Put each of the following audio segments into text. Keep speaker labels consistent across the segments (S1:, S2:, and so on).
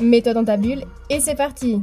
S1: Mets-toi dans ta bulle et c'est parti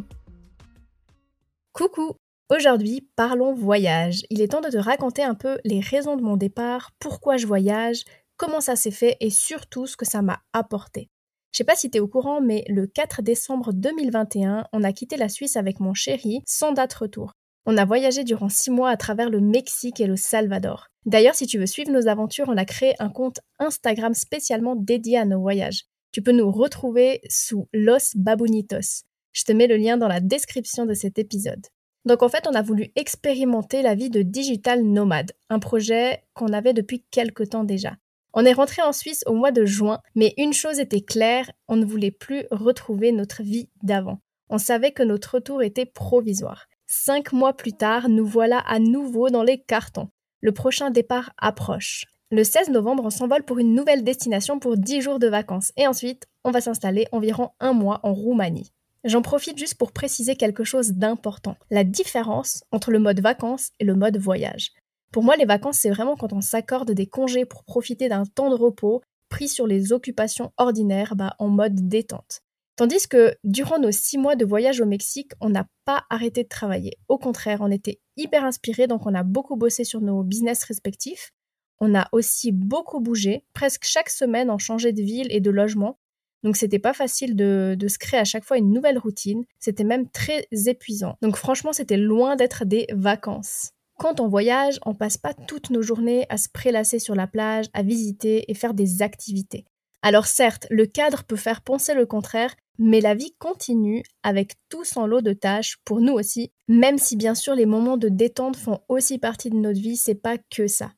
S1: Coucou Aujourd'hui, parlons voyage. Il est temps de te raconter un peu les raisons de mon départ, pourquoi je voyage, comment ça s'est fait et surtout ce que ça m'a apporté. Je sais pas si tu es au courant, mais le 4 décembre 2021, on a quitté la Suisse avec mon chéri sans date retour. On a voyagé durant 6 mois à travers le Mexique et le Salvador. D'ailleurs, si tu veux suivre nos aventures, on a créé un compte Instagram spécialement dédié à nos voyages. Tu peux nous retrouver sous Los Babunitos. Je te mets le lien dans la description de cet épisode. Donc en fait, on a voulu expérimenter la vie de digital nomade, un projet qu'on avait depuis quelque temps déjà. On est rentré en Suisse au mois de juin, mais une chose était claire, on ne voulait plus retrouver notre vie d'avant. On savait que notre retour était provisoire. Cinq mois plus tard, nous voilà à nouveau dans les cartons. Le prochain départ approche. Le 16 novembre, on s'envole pour une nouvelle destination pour 10 jours de vacances et ensuite, on va s'installer environ un mois en Roumanie. J'en profite juste pour préciser quelque chose d'important, la différence entre le mode vacances et le mode voyage. Pour moi, les vacances, c'est vraiment quand on s'accorde des congés pour profiter d'un temps de repos pris sur les occupations ordinaires bah, en mode détente. Tandis que durant nos six mois de voyage au Mexique, on n'a pas arrêté de travailler. Au contraire, on était hyper inspirés, donc on a beaucoup bossé sur nos business respectifs. On a aussi beaucoup bougé. Presque chaque semaine, on changeait de ville et de logement. Donc c'était pas facile de, se créer à chaque fois une nouvelle routine. C'était même très épuisant. Donc franchement, c'était loin d'être des vacances. Quand on voyage, on passe pas toutes nos journées à se prélasser sur la plage, à visiter et faire des activités. Alors certes, le cadre peut faire penser le contraire, mais la vie continue avec tout son lot de tâches pour nous aussi, même si bien sûr les moments de détente font aussi partie de notre vie, c'est pas que ça.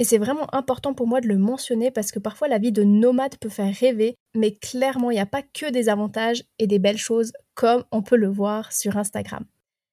S1: Et c'est vraiment important pour moi de le mentionner parce que parfois la vie de nomade peut faire rêver, mais clairement il n'y a pas que des avantages et des belles choses comme on peut le voir sur Instagram.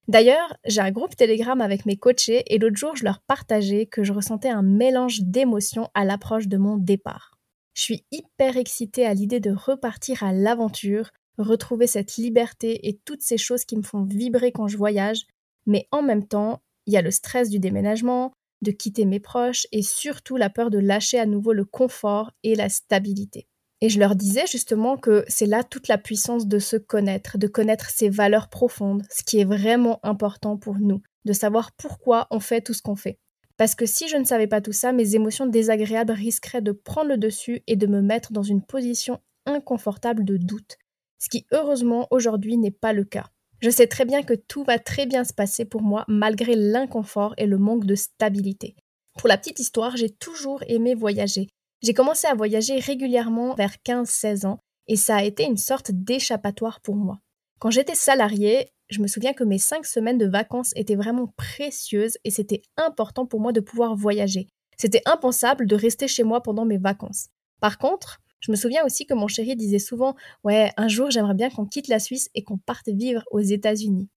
S1: D'ailleurs, j'ai un groupe Telegram avec mes coachés et l'autre jour je leur partageais que je ressentais un mélange d'émotions à l'approche de mon départ. Je suis hyper excitée à l'idée de repartir à l'aventure, retrouver cette liberté et toutes ces choses qui me font vibrer quand je voyage, mais en même temps, il y a le stress du déménagement, de quitter mes proches et surtout la peur de lâcher à nouveau le confort et la stabilité. Et je leur disais justement que c'est là toute la puissance de se connaître, de connaître ses valeurs profondes, ce qui est vraiment important pour nous, de savoir pourquoi on fait tout ce qu'on fait. Parce que si je ne savais pas tout ça, mes émotions désagréables risqueraient de prendre le dessus et de me mettre dans une position inconfortable de doute, ce qui heureusement aujourd'hui n'est pas le cas. Je sais très bien que tout va très bien se passer pour moi malgré l'inconfort et le manque de stabilité. Pour la petite histoire, j'ai toujours aimé voyager. J'ai commencé à voyager régulièrement vers 15-16 ans et ça a été une sorte d'échappatoire pour moi. Quand j'étais salariée, je me souviens que mes 5 semaines de vacances étaient vraiment précieuses et c'était important pour moi de pouvoir voyager. C'était impensable de rester chez moi pendant mes vacances. Par contre, je me souviens aussi que mon chéri disait souvent Ouais, un jour j'aimerais bien qu'on quitte la Suisse et qu'on parte vivre aux États-Unis.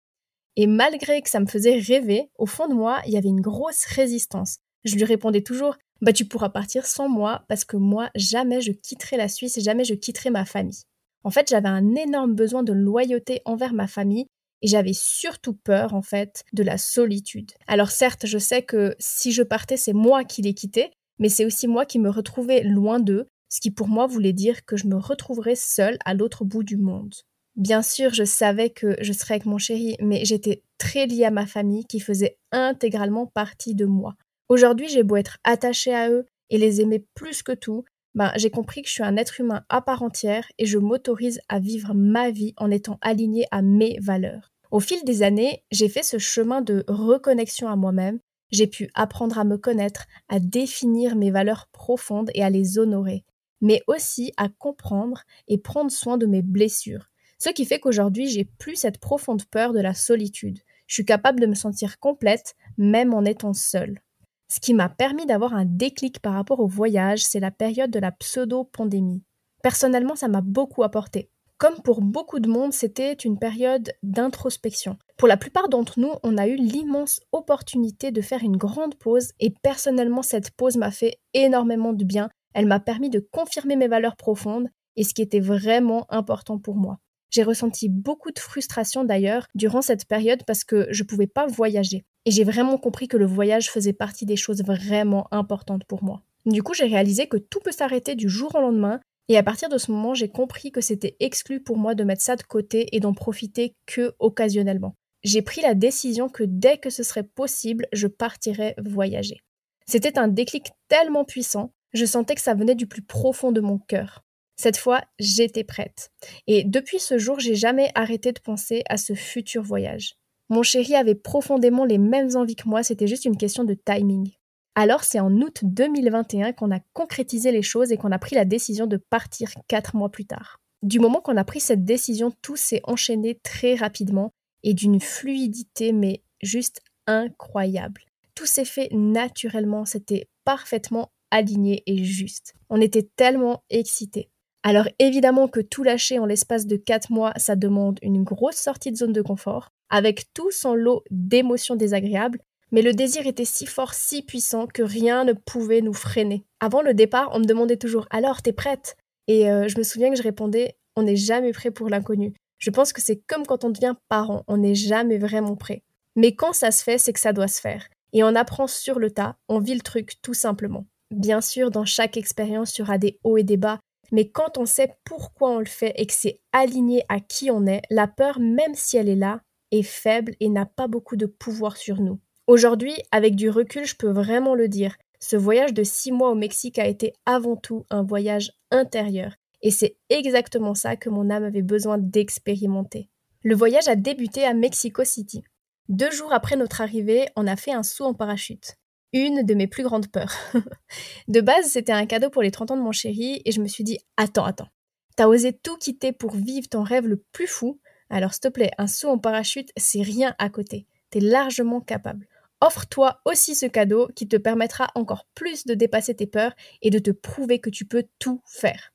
S1: Et malgré que ça me faisait rêver, au fond de moi, il y avait une grosse résistance. Je lui répondais toujours Bah, tu pourras partir sans moi parce que moi, jamais je quitterai la Suisse et jamais je quitterai ma famille. En fait, j'avais un énorme besoin de loyauté envers ma famille et j'avais surtout peur, en fait, de la solitude. Alors certes, je sais que si je partais, c'est moi qui les quittais, mais c'est aussi moi qui me retrouvais loin d'eux, ce qui pour moi voulait dire que je me retrouverais seule à l'autre bout du monde. Bien sûr, je savais que je serais avec mon chéri, mais j'étais très liée à ma famille qui faisait intégralement partie de moi. Aujourd'hui, j'ai beau être attachée à eux et les aimer plus que tout, ben, j'ai compris que je suis un être humain à part entière et je m'autorise à vivre ma vie en étant alignée à mes valeurs. Au fil des années, j'ai fait ce chemin de reconnexion à moi-même, j'ai pu apprendre à me connaître, à définir mes valeurs profondes et à les honorer mais aussi à comprendre et prendre soin de mes blessures. Ce qui fait qu'aujourd'hui, j'ai plus cette profonde peur de la solitude. Je suis capable de me sentir complète, même en étant seule. Ce qui m'a permis d'avoir un déclic par rapport au voyage, c'est la période de la pseudo-pandémie. Personnellement, ça m'a beaucoup apporté. Comme pour beaucoup de monde, c'était une période d'introspection. Pour la plupart d'entre nous, on a eu l'immense opportunité de faire une grande pause et personnellement, cette pause m'a fait énormément de bien. Elle m'a permis de confirmer mes valeurs profondes et ce qui était vraiment important pour moi. J'ai ressenti beaucoup de frustration d'ailleurs durant cette période parce que je ne pouvais pas voyager. Et j'ai vraiment compris que le voyage faisait partie des choses vraiment importantes pour moi. Du coup, j'ai réalisé que tout peut s'arrêter du jour au lendemain et à partir de ce moment, j'ai compris que c'était exclu pour moi de mettre ça de côté et d'en profiter que occasionnellement. J'ai pris la décision que dès que ce serait possible, je partirais voyager. C'était un déclic tellement puissant, je sentais que ça venait du plus profond de mon cœur. Cette fois, j'étais prête. Et depuis ce jour, j'ai jamais arrêté de penser à ce futur voyage. Mon chéri avait profondément les mêmes envies que moi, c'était juste une question de timing. Alors c'est en août 2021 qu'on a concrétisé les choses et qu'on a pris la décision de partir quatre mois plus tard. Du moment qu'on a pris cette décision, tout s'est enchaîné très rapidement et d'une fluidité mais juste incroyable. Tout s'est fait naturellement, c'était parfaitement aligné et juste. On était tellement excités. Alors évidemment que tout lâcher en l'espace de quatre mois, ça demande une grosse sortie de zone de confort, avec tout son lot d'émotions désagréables, mais le désir était si fort, si puissant que rien ne pouvait nous freiner. Avant le départ, on me demandait toujours Alors, t'es prête? Et euh, je me souviens que je répondais On n'est jamais prêt pour l'inconnu. Je pense que c'est comme quand on devient parent, on n'est jamais vraiment prêt. Mais quand ça se fait, c'est que ça doit se faire. Et on apprend sur le tas, on vit le truc tout simplement. Bien sûr, dans chaque expérience, il y aura des hauts et des bas, mais quand on sait pourquoi on le fait et que c'est aligné à qui on est, la peur, même si elle est là, est faible et n'a pas beaucoup de pouvoir sur nous. Aujourd'hui, avec du recul, je peux vraiment le dire. Ce voyage de six mois au Mexique a été avant tout un voyage intérieur. Et c'est exactement ça que mon âme avait besoin d'expérimenter. Le voyage a débuté à Mexico City. Deux jours après notre arrivée, on a fait un saut en parachute. Une de mes plus grandes peurs. de base, c'était un cadeau pour les 30 ans de mon chéri et je me suis dit Attends, attends. T'as osé tout quitter pour vivre ton rêve le plus fou? Alors s'il te plaît, un saut en parachute, c'est rien à côté. T'es largement capable. Offre-toi aussi ce cadeau qui te permettra encore plus de dépasser tes peurs et de te prouver que tu peux tout faire.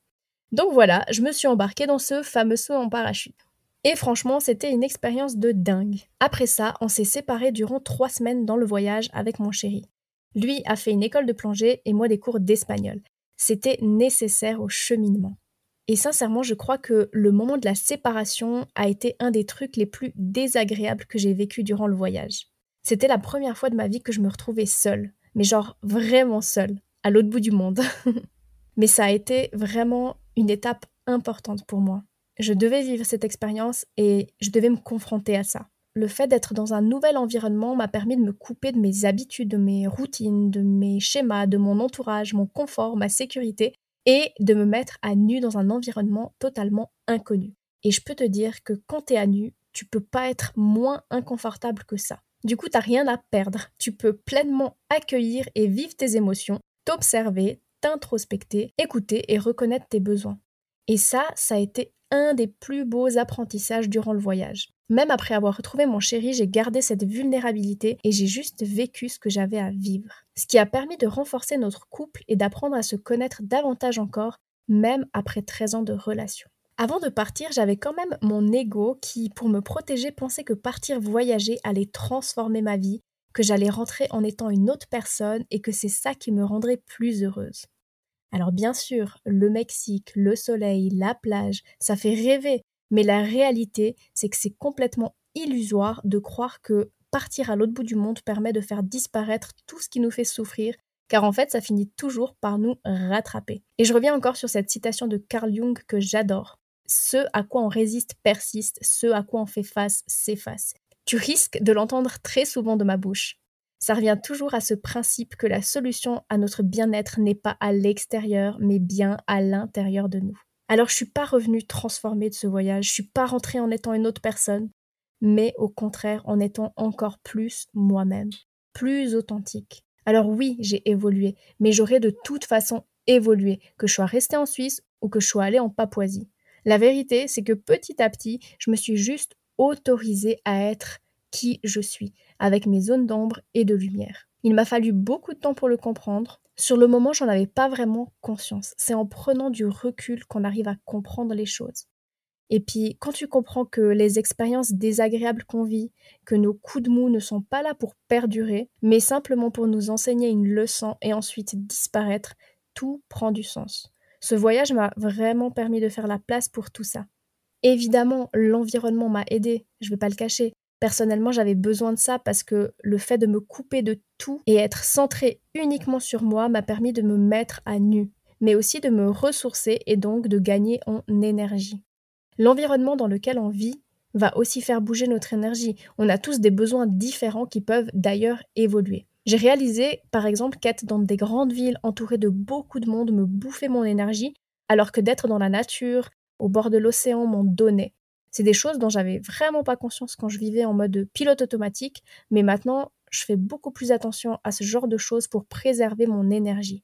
S1: Donc voilà, je me suis embarquée dans ce fameux saut en parachute. Et franchement, c'était une expérience de dingue. Après ça, on s'est séparés durant trois semaines dans le voyage avec mon chéri. Lui a fait une école de plongée et moi des cours d'espagnol. C'était nécessaire au cheminement. Et sincèrement, je crois que le moment de la séparation a été un des trucs les plus désagréables que j'ai vécu durant le voyage. C'était la première fois de ma vie que je me retrouvais seule, mais genre vraiment seule, à l'autre bout du monde. mais ça a été vraiment une étape importante pour moi. Je devais vivre cette expérience et je devais me confronter à ça. Le fait d'être dans un nouvel environnement m'a permis de me couper de mes habitudes, de mes routines, de mes schémas, de mon entourage, mon confort, ma sécurité, et de me mettre à nu dans un environnement totalement inconnu. Et je peux te dire que quand tu es à nu, tu peux pas être moins inconfortable que ça. Du coup, t'as rien à perdre. Tu peux pleinement accueillir et vivre tes émotions, t'observer, t'introspecter, écouter et reconnaître tes besoins. Et ça, ça a été un des plus beaux apprentissages durant le voyage. Même après avoir retrouvé mon chéri, j'ai gardé cette vulnérabilité et j'ai juste vécu ce que j'avais à vivre. Ce qui a permis de renforcer notre couple et d'apprendre à se connaître davantage encore, même après 13 ans de relation. Avant de partir, j'avais quand même mon ego qui, pour me protéger, pensait que partir voyager allait transformer ma vie, que j'allais rentrer en étant une autre personne et que c'est ça qui me rendrait plus heureuse. Alors bien sûr, le Mexique, le soleil, la plage, ça fait rêver, mais la réalité, c'est que c'est complètement illusoire de croire que partir à l'autre bout du monde permet de faire disparaître tout ce qui nous fait souffrir car en fait ça finit toujours par nous rattraper. Et je reviens encore sur cette citation de Carl Jung que j'adore ce à quoi on résiste persiste, ce à quoi on fait face s'efface. Tu risques de l'entendre très souvent de ma bouche. Ça revient toujours à ce principe que la solution à notre bien-être n'est pas à l'extérieur, mais bien à l'intérieur de nous. Alors je suis pas revenue transformée de ce voyage, je suis pas rentrée en étant une autre personne, mais au contraire en étant encore plus moi-même, plus authentique. Alors oui, j'ai évolué, mais j'aurais de toute façon évolué, que je sois restée en Suisse ou que je sois allée en Papouasie. La vérité, c'est que petit à petit, je me suis juste autorisée à être qui je suis, avec mes zones d'ombre et de lumière. Il m'a fallu beaucoup de temps pour le comprendre. Sur le moment, j'en avais pas vraiment conscience. C'est en prenant du recul qu'on arrive à comprendre les choses. Et puis, quand tu comprends que les expériences désagréables qu'on vit, que nos coups de mou ne sont pas là pour perdurer, mais simplement pour nous enseigner une leçon et ensuite disparaître, tout prend du sens. Ce voyage m'a vraiment permis de faire la place pour tout ça. Évidemment, l'environnement m'a aidé, je vais pas le cacher. Personnellement, j'avais besoin de ça parce que le fait de me couper de tout et être centré uniquement sur moi m'a permis de me mettre à nu, mais aussi de me ressourcer et donc de gagner en énergie. L'environnement dans lequel on vit va aussi faire bouger notre énergie. On a tous des besoins différents qui peuvent d'ailleurs évoluer. J'ai réalisé, par exemple, qu'être dans des grandes villes entourées de beaucoup de monde me bouffait mon énergie, alors que d'être dans la nature, au bord de l'océan, m'en donnait. C'est des choses dont j'avais vraiment pas conscience quand je vivais en mode pilote automatique, mais maintenant, je fais beaucoup plus attention à ce genre de choses pour préserver mon énergie.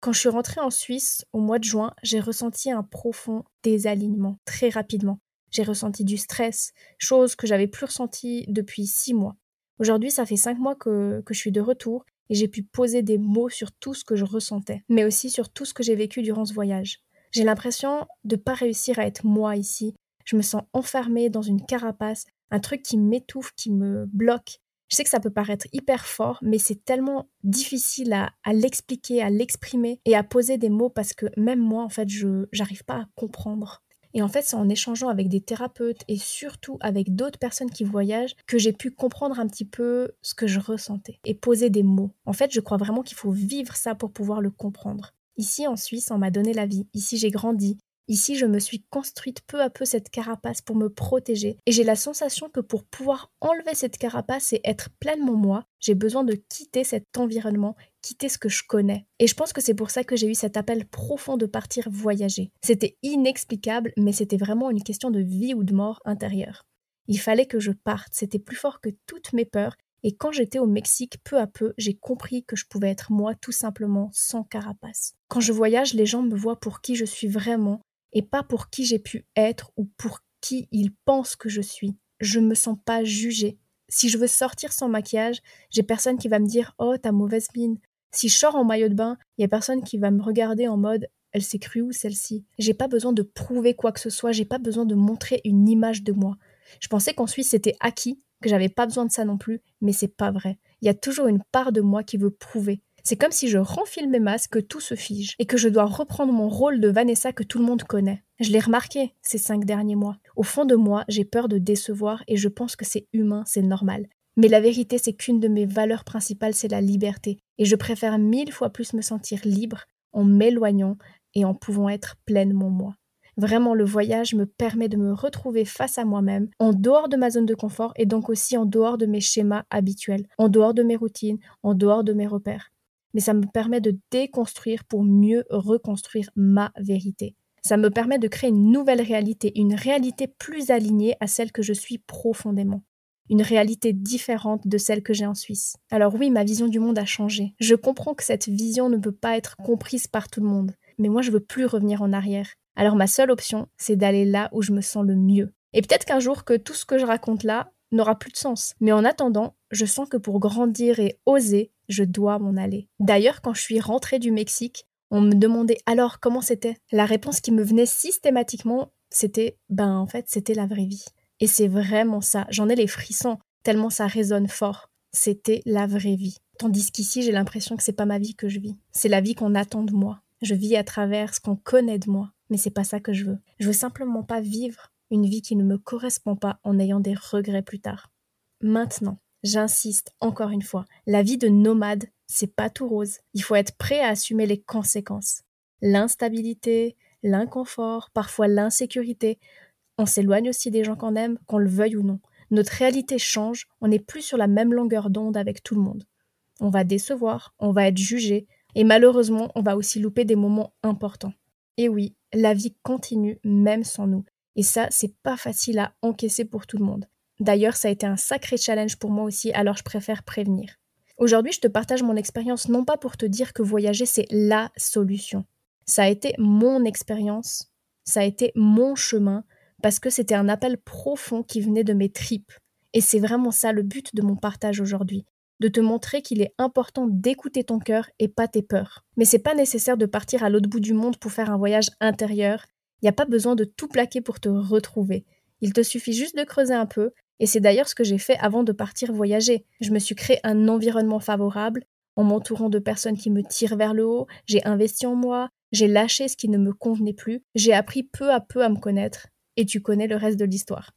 S1: Quand je suis rentrée en Suisse au mois de juin, j'ai ressenti un profond désalignement très rapidement. J'ai ressenti du stress, chose que j'avais plus ressentie depuis six mois. Aujourd'hui, ça fait cinq mois que, que je suis de retour et j'ai pu poser des mots sur tout ce que je ressentais, mais aussi sur tout ce que j'ai vécu durant ce voyage. J'ai l'impression de pas réussir à être moi ici. Je me sens enfermée dans une carapace, un truc qui m'étouffe, qui me bloque, je sais que ça peut paraître hyper fort, mais c'est tellement difficile à, l'expliquer, à l'exprimer et à poser des mots parce que même moi, en fait, je n'arrive pas à comprendre. Et en fait, c'est en échangeant avec des thérapeutes et surtout avec d'autres personnes qui voyagent que j'ai pu comprendre un petit peu ce que je ressentais et poser des mots. En fait, je crois vraiment qu'il faut vivre ça pour pouvoir le comprendre. Ici en Suisse, on m'a donné la vie. Ici, j'ai grandi. Ici, je me suis construite peu à peu cette carapace pour me protéger, et j'ai la sensation que pour pouvoir enlever cette carapace et être pleinement moi, j'ai besoin de quitter cet environnement, quitter ce que je connais. Et je pense que c'est pour ça que j'ai eu cet appel profond de partir voyager. C'était inexplicable, mais c'était vraiment une question de vie ou de mort intérieure. Il fallait que je parte, c'était plus fort que toutes mes peurs, et quand j'étais au Mexique, peu à peu, j'ai compris que je pouvais être moi tout simplement sans carapace. Quand je voyage, les gens me voient pour qui je suis vraiment et pas pour qui j'ai pu être ou pour qui ils pensent que je suis. Je me sens pas jugée. Si je veux sortir sans maquillage, j'ai personne qui va me dire Oh, t'as mauvaise mine. Si je sors en maillot de bain, il y a personne qui va me regarder en mode Elle s'est crue où celle-ci J'ai pas besoin de prouver quoi que ce soit, j'ai pas besoin de montrer une image de moi. Je pensais qu'en Suisse c'était acquis, que j'avais pas besoin de ça non plus, mais c'est pas vrai. Il y a toujours une part de moi qui veut prouver. C'est comme si je renfile mes masques, que tout se fige, et que je dois reprendre mon rôle de Vanessa que tout le monde connaît. Je l'ai remarqué ces cinq derniers mois. Au fond de moi, j'ai peur de décevoir et je pense que c'est humain, c'est normal. Mais la vérité, c'est qu'une de mes valeurs principales, c'est la liberté. Et je préfère mille fois plus me sentir libre en m'éloignant et en pouvant être pleinement moi. Vraiment, le voyage me permet de me retrouver face à moi-même, en dehors de ma zone de confort et donc aussi en dehors de mes schémas habituels, en dehors de mes routines, en dehors de mes repères mais ça me permet de déconstruire pour mieux reconstruire ma vérité. Ça me permet de créer une nouvelle réalité, une réalité plus alignée à celle que je suis profondément. Une réalité différente de celle que j'ai en Suisse. Alors oui, ma vision du monde a changé. Je comprends que cette vision ne peut pas être comprise par tout le monde. Mais moi, je veux plus revenir en arrière. Alors ma seule option, c'est d'aller là où je me sens le mieux. Et peut-être qu'un jour que tout ce que je raconte là n'aura plus de sens. Mais en attendant, je sens que pour grandir et oser, je dois m'en aller. D'ailleurs, quand je suis rentrée du Mexique, on me demandait alors comment c'était. La réponse qui me venait systématiquement, c'était ben en fait, c'était la vraie vie. Et c'est vraiment ça. J'en ai les frissons tellement ça résonne fort. C'était la vraie vie. Tandis qu'ici, j'ai l'impression que c'est pas ma vie que je vis. C'est la vie qu'on attend de moi. Je vis à travers ce qu'on connaît de moi, mais c'est pas ça que je veux. Je veux simplement pas vivre une vie qui ne me correspond pas en ayant des regrets plus tard. Maintenant, J'insiste encore une fois, la vie de nomade, c'est pas tout rose. Il faut être prêt à assumer les conséquences. L'instabilité, l'inconfort, parfois l'insécurité. On s'éloigne aussi des gens qu'on aime, qu'on le veuille ou non. Notre réalité change, on n'est plus sur la même longueur d'onde avec tout le monde. On va décevoir, on va être jugé, et malheureusement, on va aussi louper des moments importants. Et oui, la vie continue même sans nous. Et ça, c'est pas facile à encaisser pour tout le monde. D'ailleurs, ça a été un sacré challenge pour moi aussi, alors je préfère prévenir. Aujourd'hui, je te partage mon expérience non pas pour te dire que voyager, c'est la solution. Ça a été mon expérience, ça a été mon chemin, parce que c'était un appel profond qui venait de mes tripes. Et c'est vraiment ça le but de mon partage aujourd'hui, de te montrer qu'il est important d'écouter ton cœur et pas tes peurs. Mais c'est pas nécessaire de partir à l'autre bout du monde pour faire un voyage intérieur, Il n'y a pas besoin de tout plaquer pour te retrouver. Il te suffit juste de creuser un peu, et c'est d'ailleurs ce que j'ai fait avant de partir voyager. Je me suis créé un environnement favorable, en m'entourant de personnes qui me tirent vers le haut, j'ai investi en moi, j'ai lâché ce qui ne me convenait plus, j'ai appris peu à peu à me connaître, et tu connais le reste de l'histoire.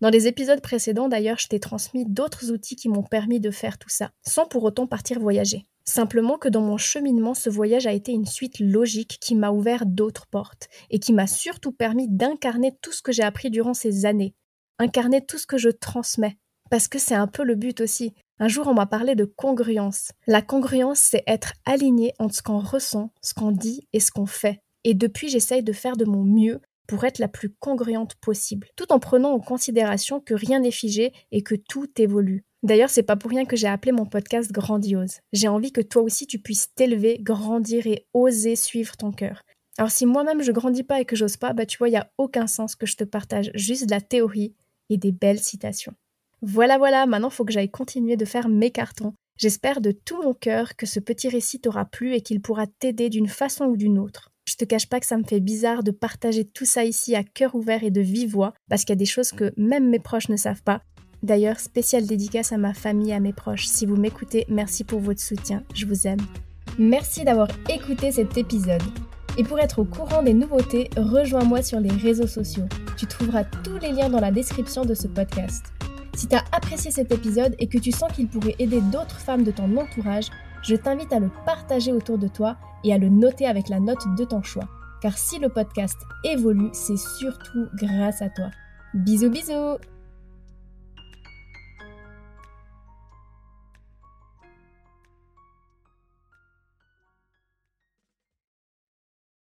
S1: Dans les épisodes précédents, d'ailleurs, je t'ai transmis d'autres outils qui m'ont permis de faire tout ça, sans pour autant partir voyager. Simplement que dans mon cheminement, ce voyage a été une suite logique qui m'a ouvert d'autres portes, et qui m'a surtout permis d'incarner tout ce que j'ai appris durant ces années, incarner tout ce que je transmets. Parce que c'est un peu le but aussi. Un jour, on m'a parlé de congruence. La congruence, c'est être aligné entre ce qu'on ressent, ce qu'on dit et ce qu'on fait. Et depuis, j'essaye de faire de mon mieux pour être la plus congruente possible, tout en prenant en considération que rien n'est figé et que tout évolue. D'ailleurs, c'est pas pour rien que j'ai appelé mon podcast Grandiose. J'ai envie que toi aussi tu puisses t'élever, grandir et oser suivre ton cœur. Alors si moi-même je grandis pas et que j'ose pas, bah tu vois, il y a aucun sens que je te partage juste de la théorie et des belles citations. Voilà, voilà, maintenant faut que j'aille continuer de faire mes cartons. J'espère de tout mon cœur que ce petit récit t'aura plu et qu'il pourra t'aider d'une façon ou d'une autre. Je te cache pas que ça me fait bizarre de partager tout ça ici à cœur ouvert et de vive voix, parce qu'il y a des choses que même mes proches ne savent pas. D'ailleurs, spéciale dédicace à ma famille et à mes proches. Si vous m'écoutez, merci pour votre soutien, je vous aime. Merci d'avoir écouté cet épisode. Et pour être au courant des nouveautés, rejoins-moi sur les réseaux sociaux. Tu trouveras tous les liens dans la description de ce podcast. Si tu as apprécié cet épisode et que tu sens qu'il pourrait aider d'autres femmes de ton entourage, je t'invite à le partager autour de toi et à le noter avec la note de ton choix. Car si le podcast évolue, c'est surtout grâce à toi. Bisous bisous